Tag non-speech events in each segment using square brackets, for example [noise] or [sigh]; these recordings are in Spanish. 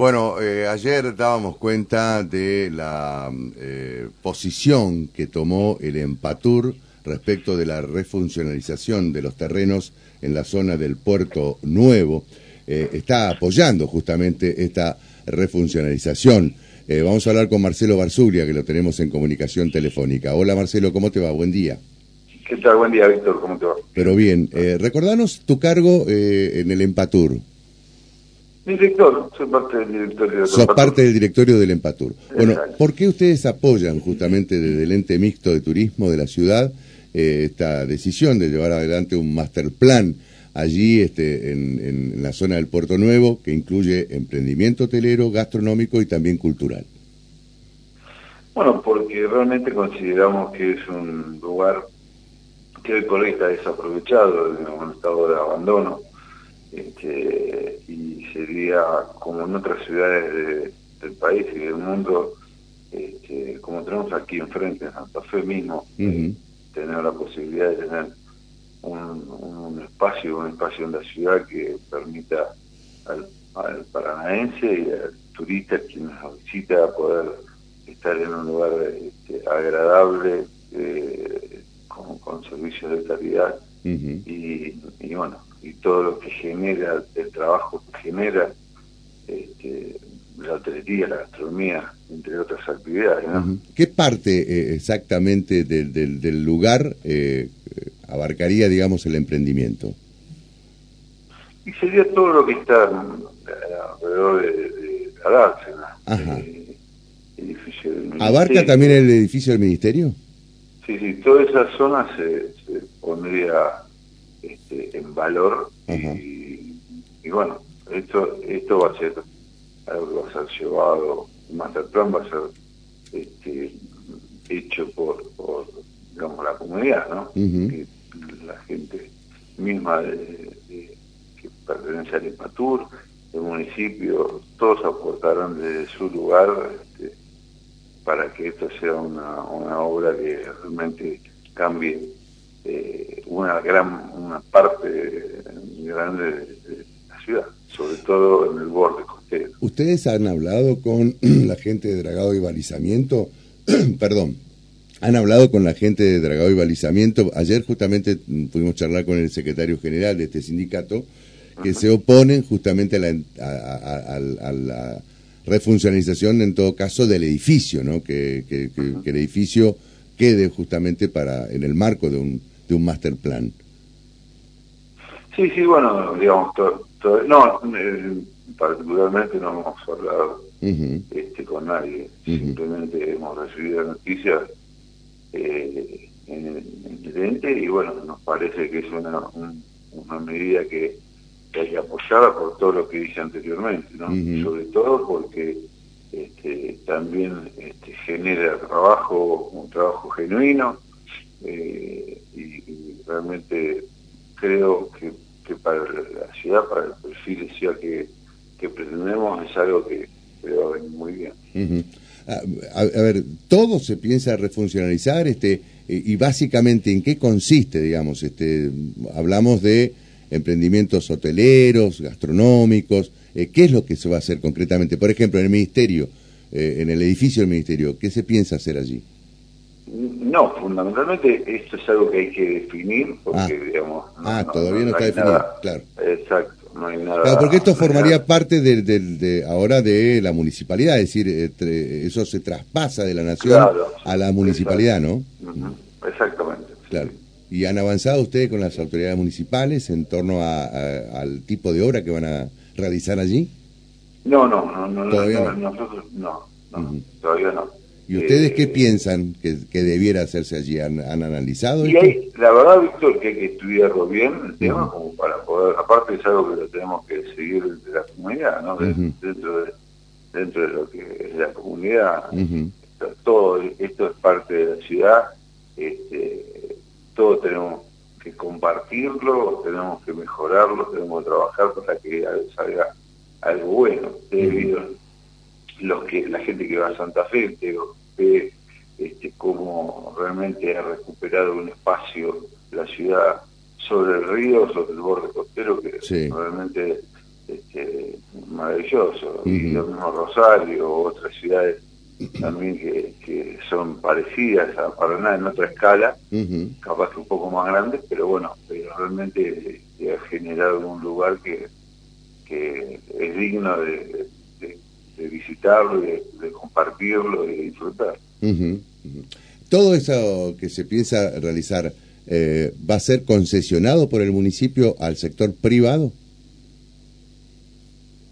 Bueno, eh, ayer dábamos cuenta de la eh, posición que tomó el Empatur respecto de la refuncionalización de los terrenos en la zona del Puerto Nuevo. Eh, está apoyando justamente esta refuncionalización. vamos a hablar con Marcelo Barzuglia, que lo tenemos en comunicación telefónica. Hola Marcelo, ¿cómo te va? Buen día. ¿Qué tal? Buen día, Víctor, ¿cómo te va? Pero bien, recordanos tu cargo en el Empatur. Director, soy parte del directorio Sos parte del directorio del Empatur. Bueno, ¿por qué ustedes apoyan justamente desde el ente mixto de turismo de la ciudad eh, esta decisión de llevar adelante un master plan allí este, en, la zona del Puerto Nuevo que incluye emprendimiento hotelero, gastronómico y también cultural? Bueno, porque realmente consideramos que es un lugar que hoy por hoy está desaprovechado, en un estado de abandono este, y sería como en otras ciudades del país y del mundo, este, como tenemos aquí enfrente, en Santa Fe mismo, tener la posibilidad de tener un, espacio, un espacio en la ciudad que permita al, paranaense y al turista quien nos visita poder estar en un lugar este, agradable, eh, con, servicios de calidad. Y, y bueno, y todo lo que genera, el trabajo que genera este, la hotelería, la gastronomía, entre otras actividades. ¿Qué parte eh, exactamente del, del, lugar eh, abarcaría, digamos, el emprendimiento? Y sería todo lo que está alrededor de, de la dársena, eh, edificio ¿Abarca también el edificio del ministerio? Sí, sí, toda esa zona se, se pondría este, en valor y, bueno, esto esto va a ser algo que va a ser llevado, el master plan va a ser este, hecho por, por digamos, la comunidad, ¿no? la gente misma de, que pertenece al EPATUR, el municipio, todos aportaron desde su lugar este, para que esto sea una, una obra que realmente cambie eh, una gran una parte grande de, la ciudad, sobre todo en el borde costero. ¿Ustedes han hablado con [clears throat] la gente de dragado y balizamiento? [clears throat] Perdón. Han hablado con la gente de dragado y balizamiento. Ayer justamente pudimos charlar con el secretario general de este sindicato que se oponen justamente a la, a, la, refuncionalización en todo caso del edificio, ¿no? Que, que, que, el edificio quede justamente para en el marco de un de un master plan. Sí, sí, bueno, digamos, no, eh, particularmente no hemos hablado este, con nadie, simplemente hemos recibido noticias eh, en, el ente y bueno, nos parece que es una, una medida que, hay que apoyar por todo lo que dije anteriormente, ¿no? Sobre todo porque este, también este, genera trabajo, un trabajo genuino, eh, y, realmente creo que, para la ciudad, para el perfil de ciudad que, pretendemos, es algo que, va a venir muy bien. a, ver, todo se piensa refuncionalizar, este, y básicamente en qué consiste, digamos, este, hablamos de emprendimientos hoteleros, gastronómicos, eh, ¿qué es lo que se va a hacer concretamente? Por ejemplo, en el ministerio, eh, en el edificio del ministerio, ¿qué se piensa hacer allí? No, fundamentalmente esto es algo que hay que definir porque, ah. digamos... ah, todavía no, está definido, claro. Exacto, no hay nada... Claro, porque esto formaría parte de, de, ahora de la municipalidad, es decir, eso se traspasa de la nación a la municipalidad, ¿no? Exactamente. Claro. ¿Y han avanzado ustedes con las autoridades municipales en torno a, al tipo de obra que van a realizar allí? No, no, no, no, ¿Todavía no, nosotros no, todavía no. ¿Y ustedes qué eh, piensan que, debiera hacerse allí? ¿Han, analizado y la verdad, Víctor, que hay que estudiarlo bien el tema, como para poder, aparte es algo que lo tenemos que seguir de la comunidad, ¿no? dentro, de, dentro de lo que es la comunidad, todo esto es parte de la ciudad, este, todo tenemos que compartirlo, tenemos que mejorarlo, tenemos que trabajar para que salga algo bueno. los que la gente que va a Santa Fe, digo, este, cómo realmente ha recuperado un espacio la ciudad sobre el río, sobre el borde costero, que realmente este, maravilloso. Y lo mismo Rosario, otras ciudades también que, que, son parecidas a Paraná en otra escala, capaz que un poco más grandes, pero bueno, pero realmente ha generado un lugar que, que es digno de, visitarlo, de, compartirlo y de disfrutar. Todo eso que se piensa realizar eh, va a ser concesionado por el municipio al sector privado.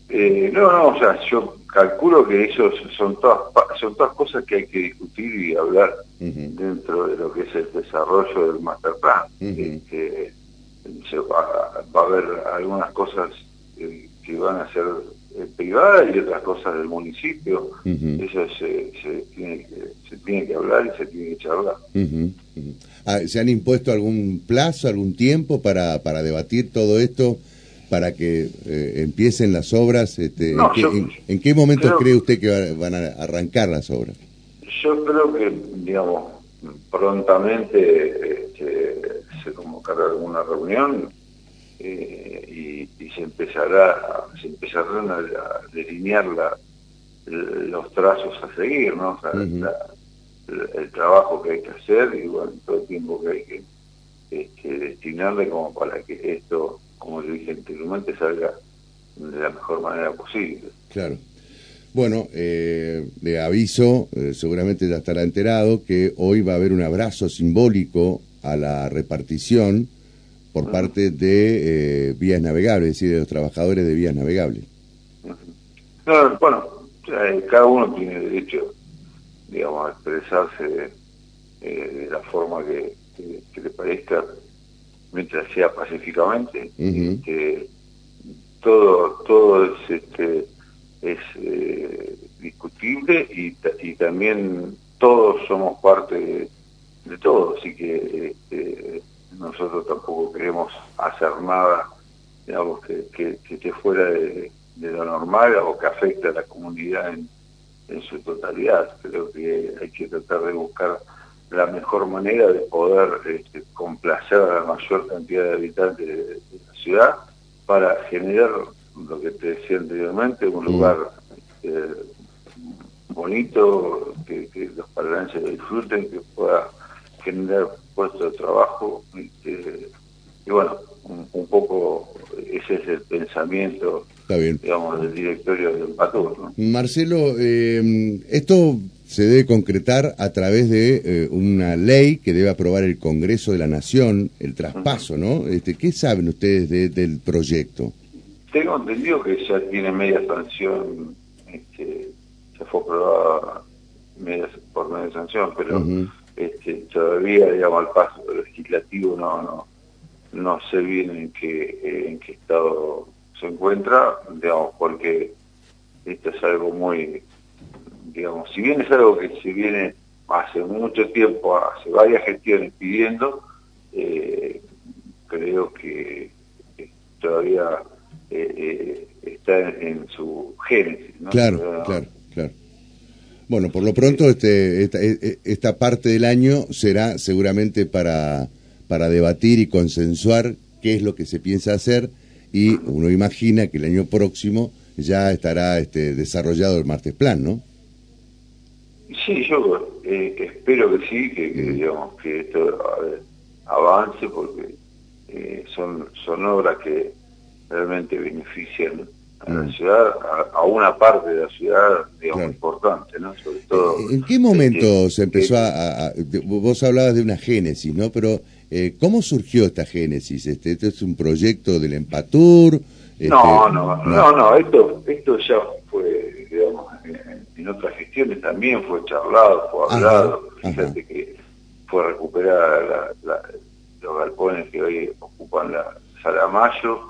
Eh, no, no, o sea, yo calculo que eso son todas son todas cosas que hay que discutir y hablar dentro de lo que es el desarrollo del master plan. Este, va, a haber algunas cosas eh, que van a ser privadas y otras cosas del municipio. Eso se, tiene que, se tiene que hablar y se tiene que charlar. Ah, ¿Se han impuesto algún plazo, algún tiempo para, para debatir todo esto? para que eh, empiecen las obras? Este, ¿en, qué, momento cree usted que van a arrancar las obras? Yo creo que, digamos, prontamente este, se convocará alguna reunión eh, y, se empezará se empezarán a, delinear los trazos a seguir, ¿no? el, trabajo que hay que hacer y bueno, todo el tiempo que hay que este, destinarle como para que esto como le dije anteriormente, salga de la mejor manera posible. Claro. Bueno, eh, le aviso, eh, seguramente ya estará enterado, que hoy va a haber un abrazo simbólico a la repartición por parte de eh, vías navegables, es decir, de los trabajadores de vías navegables. bueno, cada uno tiene derecho, digamos, a expresarse de, la forma que le parezca mientras sea pacíficamente. Este, todo todo es, este, es eh, discutible y, y, también todos somos parte de, todo, así que este, nosotros tampoco queremos hacer nada digamos que, que, esté fuera de, lo normal o que afecte a la comunidad en, en su totalidad. Creo que hay que tratar de buscar la mejor manera de poder este, complacer a la mayor cantidad de habitantes de, la ciudad para generar lo que te decía anteriormente, un mm. lugar este, bonito, que, los parlantes lo disfruten, que pueda generar puestos de trabajo. Este, y bueno, un, poco ese es el pensamiento, digamos, del directorio del Patur. Marcelo, eh, esto se debe concretar a través de eh, una ley que debe aprobar el Congreso de la Nación, el traspaso, ¿no? Este, ¿Qué saben ustedes del proyecto? Tengo entendido que ya tiene media sanción, este, ya fue aprobada por media sanción, pero este, todavía, digamos, al paso legislativo no, no, no sé bien en qué, en qué estado se encuentra, digamos, porque esto es algo muy digamos, si bien es algo que se viene hace mucho tiempo, hace varias gestiones pidiendo, eh, creo que todavía eh, eh, está en, su génesis. Claro. Bueno, por lo pronto este, esta, e, e, esta parte del año será seguramente para, para debatir y consensuar qué es lo que se piensa hacer y uno imagina que el año próximo ya estará este, desarrollado el martes plan, ¿no? Sí, yo eh, espero que sí, que, digamos que esto avance porque eh, son son obras que realmente benefician a la mm. ciudad, a, una parte de la ciudad, digamos, importante, ¿no? Sobre todo... ¿En qué momento se empezó a, Vos hablabas de una génesis, ¿no? Pero, eh, ¿cómo surgió esta génesis? Este, ¿Esto es un proyecto del Empatur? Este, no, no, no, no, esto, esto ya fue, digamos, en otras gestiones también fue charlado, fue hablado. Fíjate que fue recuperar los galpones que hoy ocupan la Sala Mayo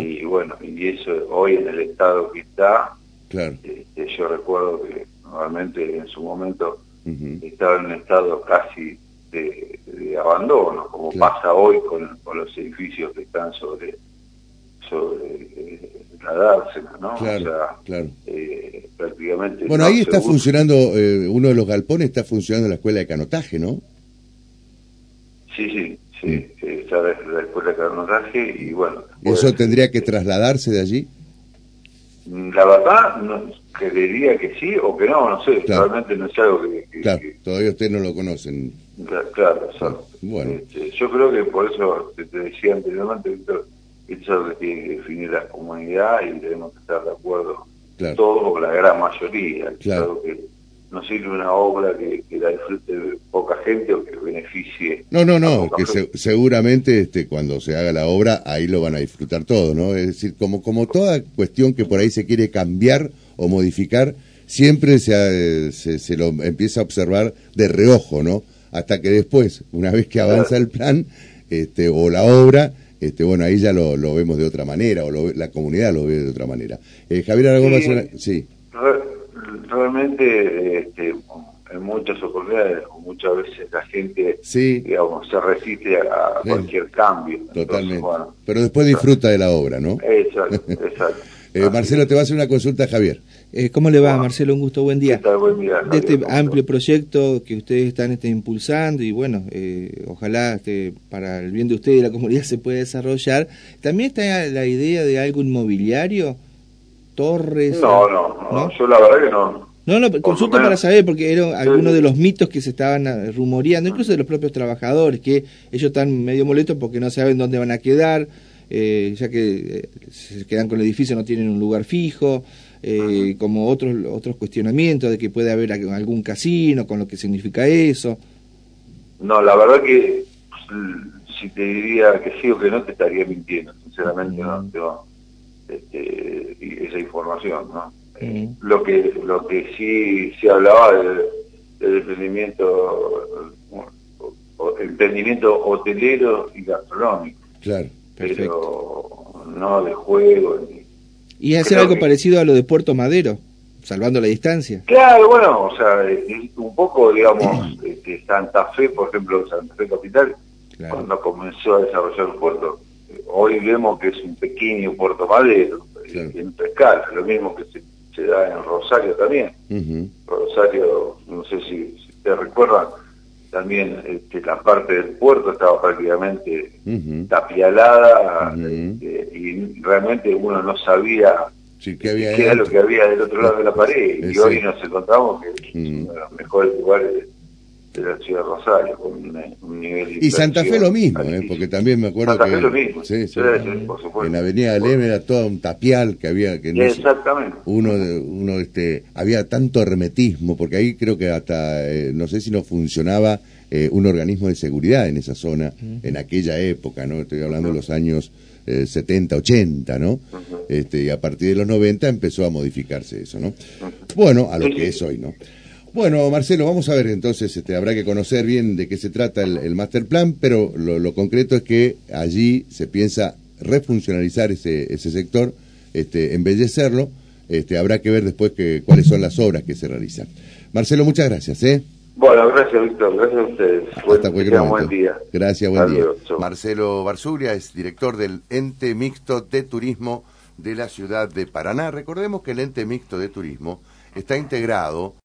y bueno, y eso hoy en el estado que está, este, yo recuerdo que normalmente en su momento estaba en un estado casi de, abandono, como pasa hoy con, con los edificios que están sobre sobre eh, la dársena, ¿no? Claro, claro. Eh, prácticamente... Bueno, ahí está funcionando, eh, uno de los galpones está funcionando la escuela de canotaje, ¿no? Sí, sí, sí, mm. está la, escuela de canotaje y bueno... ¿Eso tendría que trasladarse de allí? la verdad, no, creería que sí o que no, no sé, realmente no es algo que, Claro, todavía ustedes no lo conocen. Claro, exacto. Bueno. Este, yo creo que por eso te, decía anteriormente, Víctor, eso es lo que tiene que definir la comunidad y tenemos que estar de acuerdo todos o la gran mayoría. Claro. que no sirve una obra que, la disfrute poca gente o que beneficie. No, no, no, que seguramente este, cuando se haga la obra ahí lo van a disfrutar todo, ¿no? Es decir, como, como toda cuestión que por ahí se quiere cambiar o modificar, siempre se, se, se lo empieza a observar de reojo, ¿no? Hasta que después, una vez que avanza el plan este, o la obra, este, bueno, ahí ya lo, lo vemos de otra manera, o la comunidad lo ve de otra manera. Eh, Javier Aragón, sí. sí realmente este, en muchas oportunidades o muchas veces la gente digamos se resiste a cualquier cambio. Totalmente. pero después disfruta de la obra no exacto [laughs] exacto. Eh, Marcelo te va a hacer una consulta Javier. Eh, ¿Cómo le va, Marcelo? Un gusto, buen día. de este amplio proyecto que ustedes están este, impulsando y bueno, eh, ojalá este, para el bien de ustedes y la comunidad se pueda desarrollar. ¿También está la idea de algo inmobiliario? torres. No, no, no, yo la verdad que no. No, no, consulta para saber, porque eran algunos de los mitos que se estaban ah, rumoreando, incluso de los propios trabajadores, que ellos están medio molestos porque no saben dónde van a quedar, eh, ya que eh, se quedan con el edificio, no tienen un lugar fijo, eh, como otros, otros cuestionamientos de que puede haber algún casino, con lo que significa eso. No, la verdad que si te diría que sí o que no, te estaría mintiendo, sinceramente no, no este, esa información, ¿no? Lo que lo que sí se hablaba del, emprendimiento emprendimiento hotelero y gastronómico. Claro, pero no de juego. y hacer algo parecido a lo de Puerto Madero, salvando la distancia. Claro, bueno, o sea, un poco, digamos, [clears throat] este, Santa Fe, por ejemplo, Santa Fe Capital, cuando comenzó a desarrollar el puerto, hoy vemos que es un pequeño Puerto Madero, en pescar, lo mismo que se, da en Rosario también. Rosario, no sé si, te recuerdan, también este, la parte del puerto estaba prácticamente tapialada este, y realmente uno no sabía qué, era lo que había del otro lado de la pared. y hoy nos encontramos que es uno de los mejores lugares de la ciudad de Rosario, con un, nivel Y Santa Fe lo mismo, ¿eh? porque también me acuerdo Santa que... Fe lo mismo, sí, sí, en Avenida Alem era todo un tapial que había... que no Exactamente. Uno, uno este, había tanto hermetismo, porque ahí creo que hasta, eh, no sé si no funcionaba eh, un organismo de seguridad en esa zona, en aquella época, ¿no? Estoy hablando de los años... 70, 80, ¿no? este, y a partir de los 90 empezó a modificarse eso, ¿no? Bueno, a lo que es hoy, ¿no? Bueno, Marcelo, vamos a ver entonces, este, habrá que conocer bien de qué se trata el, master plan, pero lo, concreto es que allí se piensa refuncionalizar ese, ese sector, este, embellecerlo, este, habrá que ver después que, cuáles son las obras que se realizan. Marcelo, muchas gracias. ¿eh? Bueno, gracias Víctor, gracias a ustedes. Hasta cualquier Buen día. Gracias, buen día. Marcelo Barzulia es director del ente mixto de turismo de la ciudad de Paraná. Recordemos que el ente mixto de turismo está integrado